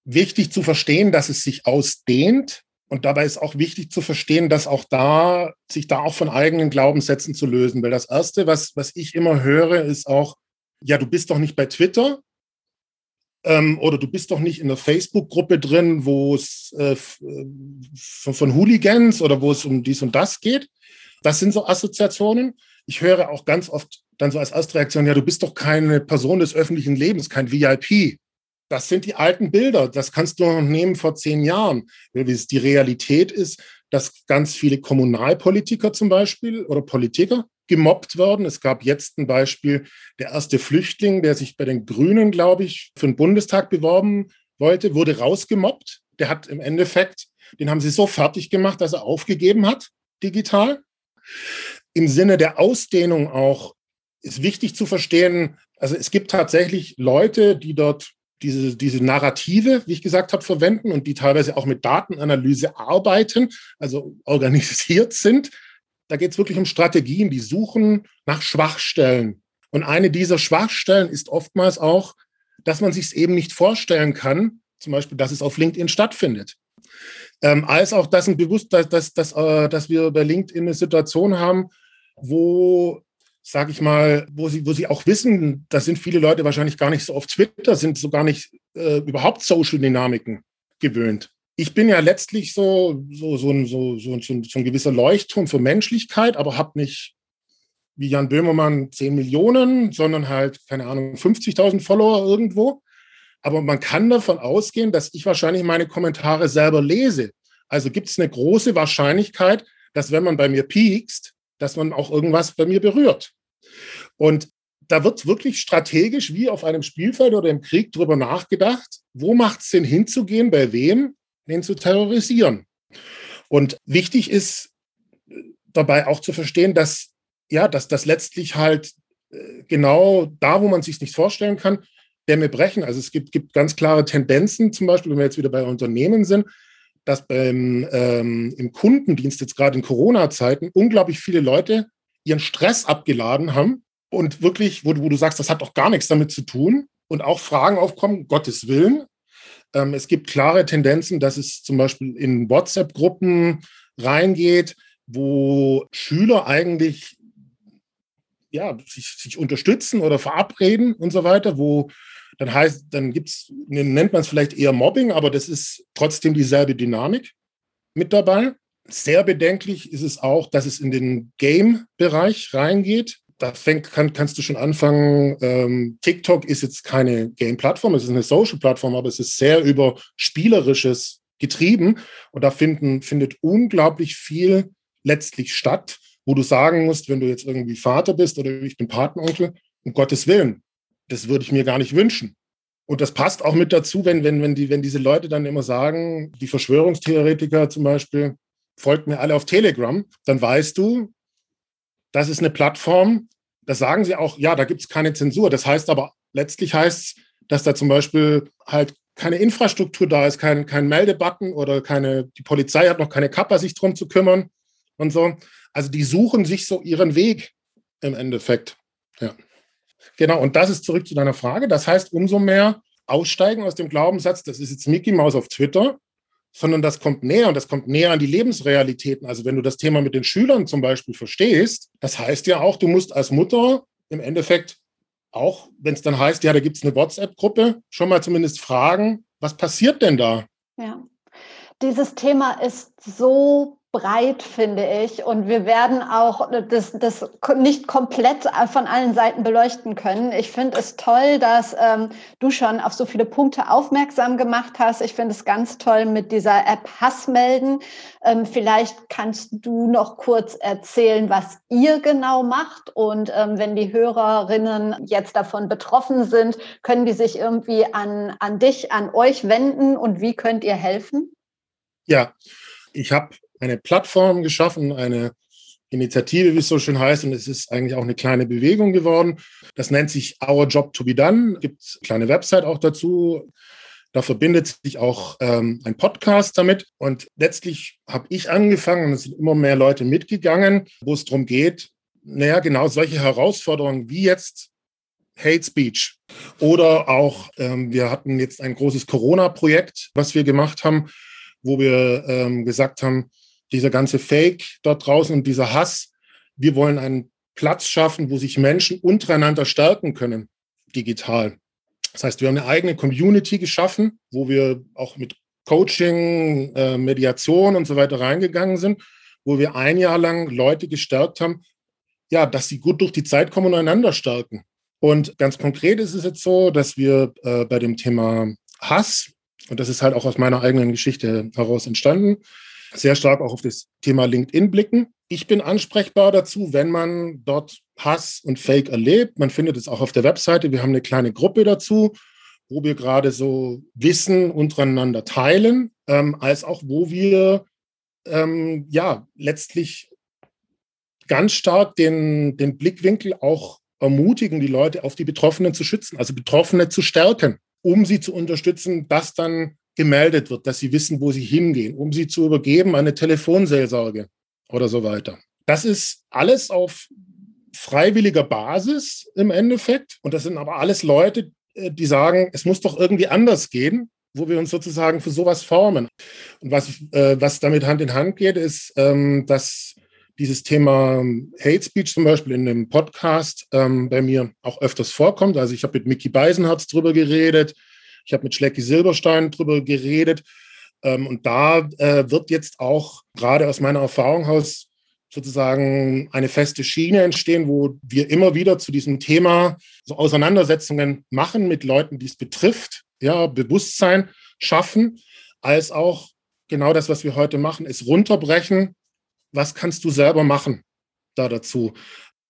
wichtig zu verstehen, dass es sich ausdehnt. Und dabei ist auch wichtig zu verstehen, dass auch da, sich da auch von eigenen Glaubenssätzen zu lösen. Weil das Erste, was, was ich immer höre, ist auch, ja, du bist doch nicht bei Twitter ähm, oder du bist doch nicht in der Facebook-Gruppe drin, wo es äh, äh, von, von Hooligans oder wo es um dies und das geht. Das sind so Assoziationen. Ich höre auch ganz oft dann so als erste Reaktion, ja, du bist doch keine Person des öffentlichen Lebens, kein VIP. Das sind die alten Bilder. Das kannst du noch nehmen vor zehn Jahren. Die Realität ist, dass ganz viele Kommunalpolitiker zum Beispiel oder Politiker gemobbt werden. Es gab jetzt ein Beispiel, der erste Flüchtling, der sich bei den Grünen, glaube ich, für den Bundestag beworben wollte, wurde rausgemobbt. Der hat im Endeffekt, den haben sie so fertig gemacht, dass er aufgegeben hat, digital. Im Sinne der Ausdehnung auch ist wichtig zu verstehen, also es gibt tatsächlich Leute, die dort diese, diese Narrative, wie ich gesagt habe, verwenden und die teilweise auch mit Datenanalyse arbeiten, also organisiert sind. Da geht es wirklich um Strategien, die suchen nach Schwachstellen. Und eine dieser Schwachstellen ist oftmals auch, dass man sich es eben nicht vorstellen kann, zum Beispiel, dass es auf LinkedIn stattfindet. Ähm, als auch dass, ein bewusst, dass, dass, dass, äh, dass wir bei LinkedIn eine Situation haben, wo, sage ich mal, wo sie, wo sie auch wissen, da sind viele Leute wahrscheinlich gar nicht so auf Twitter, sind so gar nicht äh, überhaupt Social-Dynamiken gewöhnt. Ich bin ja letztlich so, so, so, so, so, so, so ein gewisser Leuchtturm für Menschlichkeit, aber habe nicht wie Jan Böhmermann 10 Millionen, sondern halt, keine Ahnung, 50.000 Follower irgendwo. Aber man kann davon ausgehen, dass ich wahrscheinlich meine Kommentare selber lese. Also gibt es eine große Wahrscheinlichkeit, dass wenn man bei mir piekst, dass man auch irgendwas bei mir berührt. Und da wird wirklich strategisch wie auf einem Spielfeld oder im Krieg drüber nachgedacht, wo macht es Sinn hinzugehen, bei wem, den zu terrorisieren. Und wichtig ist dabei auch zu verstehen, dass ja, dass das letztlich halt äh, genau da, wo man sich nicht vorstellen kann, Dämme brechen. Also es gibt, gibt ganz klare Tendenzen, zum Beispiel, wenn wir jetzt wieder bei Unternehmen sind, dass beim, ähm, im Kundendienst jetzt gerade in Corona-Zeiten unglaublich viele Leute ihren Stress abgeladen haben und wirklich, wo, wo du sagst, das hat doch gar nichts damit zu tun und auch Fragen aufkommen, Gottes Willen. Ähm, es gibt klare Tendenzen, dass es zum Beispiel in WhatsApp-Gruppen reingeht, wo Schüler eigentlich ja, sich, sich unterstützen oder verabreden und so weiter, wo dann heißt, dann gibt's, nennt man es vielleicht eher Mobbing, aber das ist trotzdem dieselbe Dynamik mit dabei. Sehr bedenklich ist es auch, dass es in den Game-Bereich reingeht. Da fängt, kann, kannst du schon anfangen. Ähm, TikTok ist jetzt keine Game-Plattform, es ist eine Social-Plattform, aber es ist sehr über Spielerisches getrieben. Und da finden, findet unglaublich viel letztlich statt, wo du sagen musst, wenn du jetzt irgendwie Vater bist oder ich bin Patenonkel, um Gottes Willen, das würde ich mir gar nicht wünschen. Und das passt auch mit dazu, wenn, wenn, wenn, die, wenn diese Leute dann immer sagen, die Verschwörungstheoretiker zum Beispiel, folgt mir alle auf Telegram, dann weißt du, das ist eine Plattform, da sagen sie auch, ja, da gibt es keine Zensur. Das heißt aber, letztlich heißt es, dass da zum Beispiel halt keine Infrastruktur da ist, kein, kein Meldebutton oder keine, die Polizei hat noch keine Kappa, sich drum zu kümmern und so. Also die suchen sich so ihren Weg im Endeffekt. Ja. Genau, und das ist zurück zu deiner Frage. Das heißt, umso mehr aussteigen aus dem Glaubenssatz, das ist jetzt Mickey Mouse auf Twitter, sondern das kommt näher und das kommt näher an die Lebensrealitäten. Also wenn du das Thema mit den Schülern zum Beispiel verstehst, das heißt ja auch, du musst als Mutter im Endeffekt auch, wenn es dann heißt, ja, da gibt es eine WhatsApp-Gruppe, schon mal zumindest fragen, was passiert denn da? Ja. Dieses Thema ist so breit, finde ich. Und wir werden auch das, das nicht komplett von allen Seiten beleuchten können. Ich finde es toll, dass ähm, du schon auf so viele Punkte aufmerksam gemacht hast. Ich finde es ganz toll mit dieser App Hassmelden. Ähm, vielleicht kannst du noch kurz erzählen, was ihr genau macht. Und ähm, wenn die Hörerinnen jetzt davon betroffen sind, können die sich irgendwie an, an dich, an euch wenden und wie könnt ihr helfen? Ja, ich habe eine Plattform geschaffen, eine Initiative, wie es so schön heißt, und es ist eigentlich auch eine kleine Bewegung geworden. Das nennt sich Our Job to be Done. Gibt eine kleine Website auch dazu. Da verbindet sich auch ähm, ein Podcast damit. Und letztlich habe ich angefangen, und es sind immer mehr Leute mitgegangen, wo es darum geht, naja, genau solche Herausforderungen wie jetzt Hate Speech. Oder auch, ähm, wir hatten jetzt ein großes Corona-Projekt, was wir gemacht haben, wo wir ähm, gesagt haben, dieser ganze Fake dort draußen und dieser Hass. Wir wollen einen Platz schaffen, wo sich Menschen untereinander stärken können, digital. Das heißt, wir haben eine eigene Community geschaffen, wo wir auch mit Coaching, äh, Mediation und so weiter reingegangen sind, wo wir ein Jahr lang Leute gestärkt haben, ja, dass sie gut durch die Zeit kommen und einander stärken. Und ganz konkret ist es jetzt so, dass wir äh, bei dem Thema Hass, und das ist halt auch aus meiner eigenen Geschichte heraus entstanden, sehr stark auch auf das Thema LinkedIn blicken. Ich bin ansprechbar dazu, wenn man dort Hass und Fake erlebt. Man findet es auch auf der Webseite. Wir haben eine kleine Gruppe dazu, wo wir gerade so Wissen untereinander teilen, ähm, als auch wo wir ähm, ja letztlich ganz stark den, den Blickwinkel auch ermutigen, die Leute auf die Betroffenen zu schützen, also Betroffene zu stärken, um sie zu unterstützen, dass dann gemeldet wird, dass sie wissen, wo sie hingehen, um sie zu übergeben eine Telefonseelsorge oder so weiter. Das ist alles auf freiwilliger Basis im Endeffekt. Und das sind aber alles Leute, äh, die sagen, es muss doch irgendwie anders gehen. wo wir uns sozusagen für sowas formen. Und was, äh, was damit Hand in Hand geht, ist, ähm, dass dieses Thema Hate Speech zum Beispiel in einem Podcast ähm, bei mir auch öfters vorkommt. Also ich habe mit Mickey Beisenherz drüber geredet, ich habe mit Schlecki Silberstein drüber geredet. Ähm, und da äh, wird jetzt auch gerade aus meiner Erfahrung aus sozusagen eine feste Schiene entstehen, wo wir immer wieder zu diesem Thema so Auseinandersetzungen machen mit Leuten, die es betrifft, ja, Bewusstsein schaffen, als auch genau das, was wir heute machen, ist runterbrechen. Was kannst du selber machen da dazu?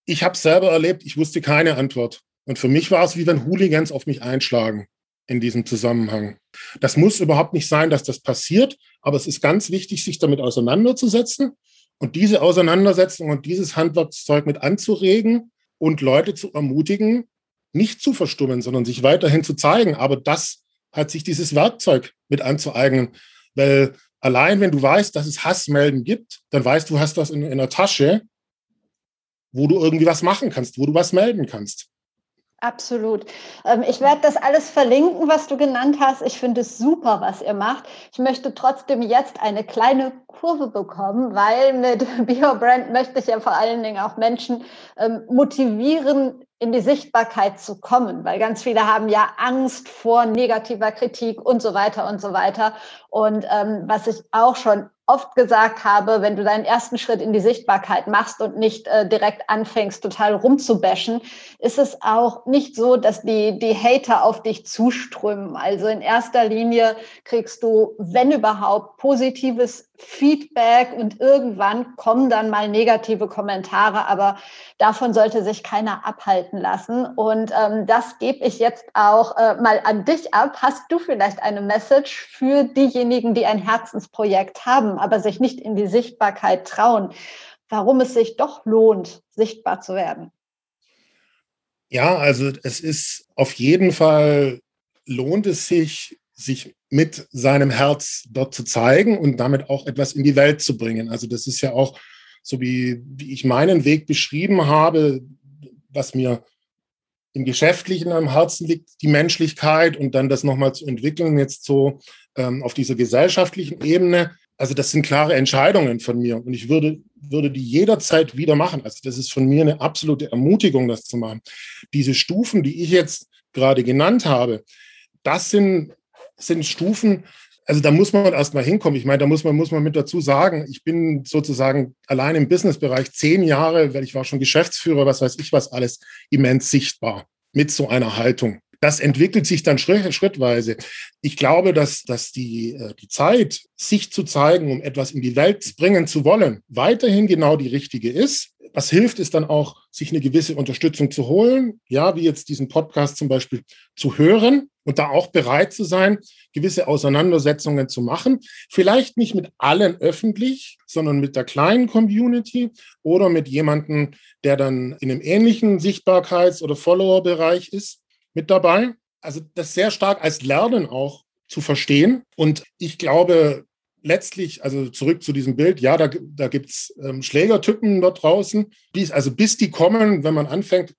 Ich habe selber erlebt, ich wusste keine Antwort. Und für mich war es wie wenn Hooligans auf mich einschlagen in diesem Zusammenhang. Das muss überhaupt nicht sein, dass das passiert, aber es ist ganz wichtig, sich damit auseinanderzusetzen und diese Auseinandersetzung und dieses Handwerkszeug mit anzuregen und Leute zu ermutigen, nicht zu verstummen, sondern sich weiterhin zu zeigen. Aber das hat sich dieses Werkzeug mit anzueignen. Weil allein wenn du weißt, dass es Hassmelden gibt, dann weißt du, hast das in, in der Tasche, wo du irgendwie was machen kannst, wo du was melden kannst. Absolut. Ähm, ich werde das alles verlinken, was du genannt hast. Ich finde es super, was ihr macht. Ich möchte trotzdem jetzt eine kleine Kurve bekommen, weil mit BioBrand möchte ich ja vor allen Dingen auch Menschen ähm, motivieren, in die Sichtbarkeit zu kommen, weil ganz viele haben ja Angst vor negativer Kritik und so weiter und so weiter. Und ähm, was ich auch schon oft gesagt habe, wenn du deinen ersten Schritt in die Sichtbarkeit machst und nicht äh, direkt anfängst, total rumzubashen, ist es auch nicht so, dass die, die Hater auf dich zuströmen. Also in erster Linie kriegst du, wenn überhaupt, positives Feedback und irgendwann kommen dann mal negative Kommentare, aber davon sollte sich keiner abhalten lassen. Und ähm, das gebe ich jetzt auch äh, mal an dich ab. Hast du vielleicht eine Message für diejenigen, die ein Herzensprojekt haben, aber sich nicht in die Sichtbarkeit trauen, warum es sich doch lohnt, sichtbar zu werden? Ja, also es ist auf jeden Fall lohnt es sich, sich mit seinem Herz dort zu zeigen und damit auch etwas in die Welt zu bringen. Also das ist ja auch so, wie, wie ich meinen Weg beschrieben habe, was mir im Geschäftlichen am Herzen liegt, die Menschlichkeit und dann das nochmal zu entwickeln, jetzt so ähm, auf dieser gesellschaftlichen Ebene. Also das sind klare Entscheidungen von mir und ich würde, würde die jederzeit wieder machen. Also das ist von mir eine absolute Ermutigung, das zu machen. Diese Stufen, die ich jetzt gerade genannt habe, das sind sind Stufen, also da muss man erst mal hinkommen. Ich meine, da muss man, muss man mit dazu sagen, ich bin sozusagen allein im Businessbereich zehn Jahre, weil ich war schon Geschäftsführer, was weiß ich was alles, immens sichtbar mit so einer Haltung. Das entwickelt sich dann schrittweise. Ich glaube, dass, dass die, äh, die Zeit, sich zu zeigen, um etwas in die Welt bringen zu wollen, weiterhin genau die richtige ist. Was hilft, ist dann auch, sich eine gewisse Unterstützung zu holen. Ja, wie jetzt diesen Podcast zum Beispiel zu hören und da auch bereit zu sein, gewisse Auseinandersetzungen zu machen. Vielleicht nicht mit allen öffentlich, sondern mit der kleinen Community oder mit jemandem, der dann in einem ähnlichen Sichtbarkeits- oder Follower-Bereich ist mit dabei. Also das sehr stark als Lernen auch zu verstehen. Und ich glaube, letztlich, also zurück zu diesem Bild, ja, da, da gibt es ähm, Schlägertypen dort draußen. Bis, also bis die kommen, wenn man anfängt,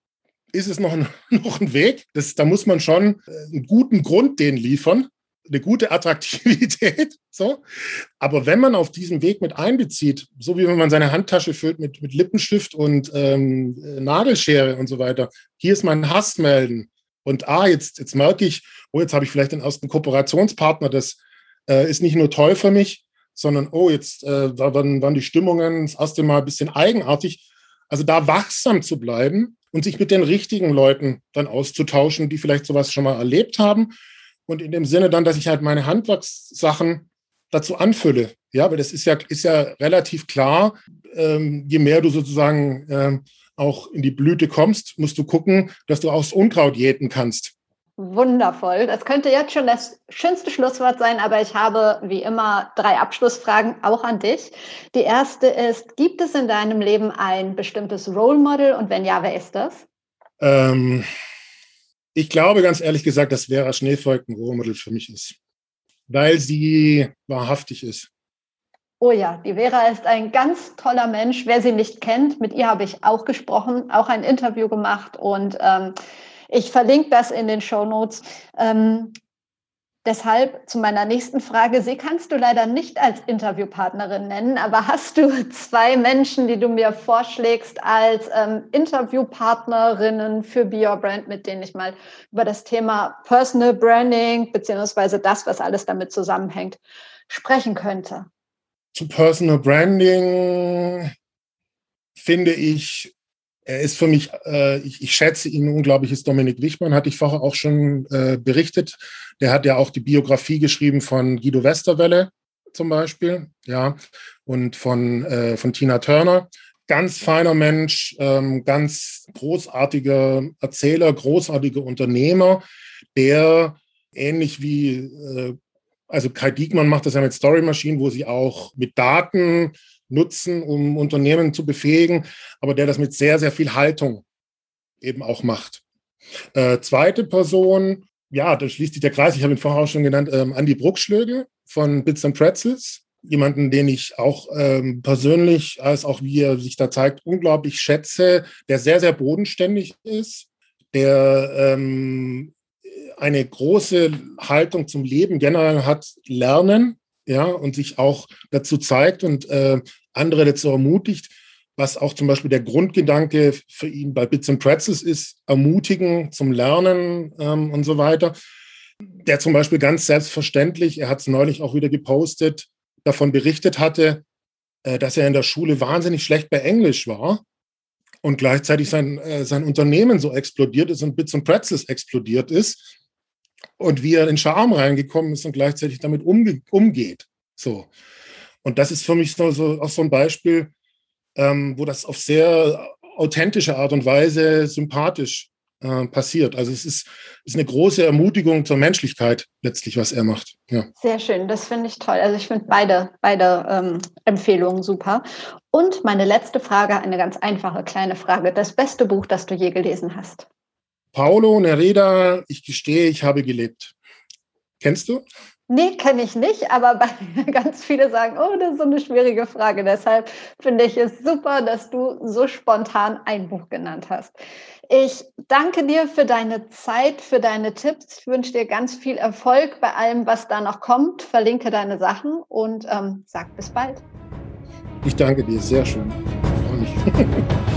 ist es noch ein, noch ein Weg. Das, da muss man schon äh, einen guten Grund denen liefern, eine gute Attraktivität. So. Aber wenn man auf diesem Weg mit einbezieht, so wie wenn man seine Handtasche füllt mit, mit Lippenstift und ähm, Nagelschere und so weiter, hier ist mein Hass melden, und ah, jetzt, jetzt merke ich, oh, jetzt habe ich vielleicht den ersten Kooperationspartner, das äh, ist nicht nur toll für mich, sondern oh, jetzt äh, waren, waren die Stimmungen das erste Mal ein bisschen eigenartig. Also da wachsam zu bleiben und sich mit den richtigen Leuten dann auszutauschen, die vielleicht sowas schon mal erlebt haben. Und in dem Sinne dann, dass ich halt meine Handwerkssachen dazu anfülle. Ja, weil das ist ja, ist ja relativ klar, ähm, je mehr du sozusagen ähm, auch in die Blüte kommst, musst du gucken, dass du auch das Unkraut jäten kannst. Wundervoll. Das könnte jetzt schon das schönste Schlusswort sein, aber ich habe wie immer drei Abschlussfragen auch an dich. Die erste ist, gibt es in deinem Leben ein bestimmtes Role Model und wenn ja, wer ist das? Ähm, ich glaube ganz ehrlich gesagt, dass Vera Schneevolk ein Role Model für mich ist, weil sie wahrhaftig ist. Oh ja, die Vera ist ein ganz toller Mensch. Wer sie nicht kennt, mit ihr habe ich auch gesprochen, auch ein Interview gemacht und ähm, ich verlinke das in den Show Notes. Ähm, Deshalb zu meiner nächsten Frage. Sie kannst du leider nicht als Interviewpartnerin nennen, aber hast du zwei Menschen, die du mir vorschlägst als ähm, Interviewpartnerinnen für Be Your Brand, mit denen ich mal über das Thema Personal Branding beziehungsweise das, was alles damit zusammenhängt, sprechen könnte? Zu Personal Branding finde ich er ist für mich, äh, ich, ich, schätze ihn unglaublich, ist Dominik Wichmann, hatte ich vorher auch schon äh, berichtet. Der hat ja auch die Biografie geschrieben von Guido Westerwelle zum Beispiel, ja, und von, äh, von Tina Turner. Ganz feiner Mensch, ähm, ganz großartiger Erzähler, großartiger Unternehmer, der ähnlich wie, äh, also Kai Diekmann macht das ja mit Story Machine, wo sie auch mit Daten nutzen, um Unternehmen zu befähigen, aber der das mit sehr, sehr viel Haltung eben auch macht. Äh, zweite Person, ja, da schließt sich der Kreis, ich habe ihn vorher auch schon genannt, ähm, Andy Bruckschlögel von Bits and Pretzels. Jemanden, den ich auch ähm, persönlich, als auch wie er sich da zeigt, unglaublich schätze, der sehr, sehr bodenständig ist, der ähm, eine große Haltung zum Leben generell hat, lernen, ja, und sich auch dazu zeigt und äh, andere dazu ermutigt, was auch zum Beispiel der Grundgedanke für ihn bei Bits and Pretzels ist, ermutigen zum Lernen ähm, und so weiter. Der zum Beispiel ganz selbstverständlich, er hat es neulich auch wieder gepostet, davon berichtet hatte, äh, dass er in der Schule wahnsinnig schlecht bei Englisch war und gleichzeitig sein, äh, sein Unternehmen so explodiert ist und Bits and Pretzels explodiert ist und wie er in Charme reingekommen ist und gleichzeitig damit umge umgeht. So. Und das ist für mich so, so auch so ein Beispiel, ähm, wo das auf sehr authentische Art und Weise sympathisch äh, passiert. Also es ist, ist eine große Ermutigung zur Menschlichkeit letztlich, was er macht. Ja. Sehr schön, das finde ich toll. Also ich finde beide, beide ähm, Empfehlungen super. Und meine letzte Frage, eine ganz einfache kleine Frage. Das beste Buch, das du je gelesen hast? Paulo Nereda, ich gestehe, ich habe gelebt. Kennst du? Nee, kenne ich nicht, aber bei, ganz viele sagen, oh, das ist so eine schwierige Frage. Deshalb finde ich es super, dass du so spontan ein Buch genannt hast. Ich danke dir für deine Zeit, für deine Tipps. Ich wünsche dir ganz viel Erfolg bei allem, was da noch kommt. Verlinke deine Sachen und ähm, sag bis bald. Ich danke dir, sehr schön. Ich freue mich.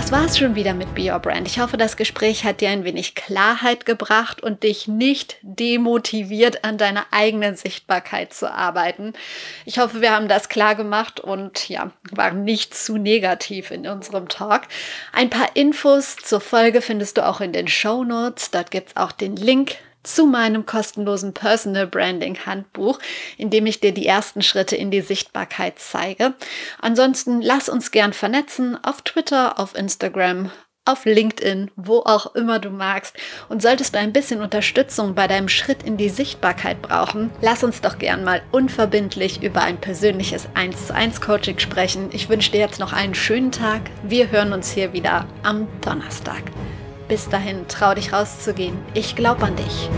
Das war's schon wieder mit Be Your Brand. Ich hoffe, das Gespräch hat dir ein wenig Klarheit gebracht und dich nicht demotiviert, an deiner eigenen Sichtbarkeit zu arbeiten. Ich hoffe, wir haben das klar gemacht und ja, waren nicht zu negativ in unserem Talk. Ein paar Infos zur Folge findest du auch in den Show Notes. Dort gibt's auch den Link zu meinem kostenlosen Personal Branding Handbuch, in dem ich dir die ersten Schritte in die Sichtbarkeit zeige. Ansonsten lass uns gern vernetzen auf Twitter, auf Instagram, auf LinkedIn, wo auch immer du magst. Und solltest du ein bisschen Unterstützung bei deinem Schritt in die Sichtbarkeit brauchen, lass uns doch gern mal unverbindlich über ein persönliches 1 zu 1 Coaching sprechen. Ich wünsche dir jetzt noch einen schönen Tag. Wir hören uns hier wieder am Donnerstag. Bis dahin, trau dich rauszugehen. Ich glaube an dich.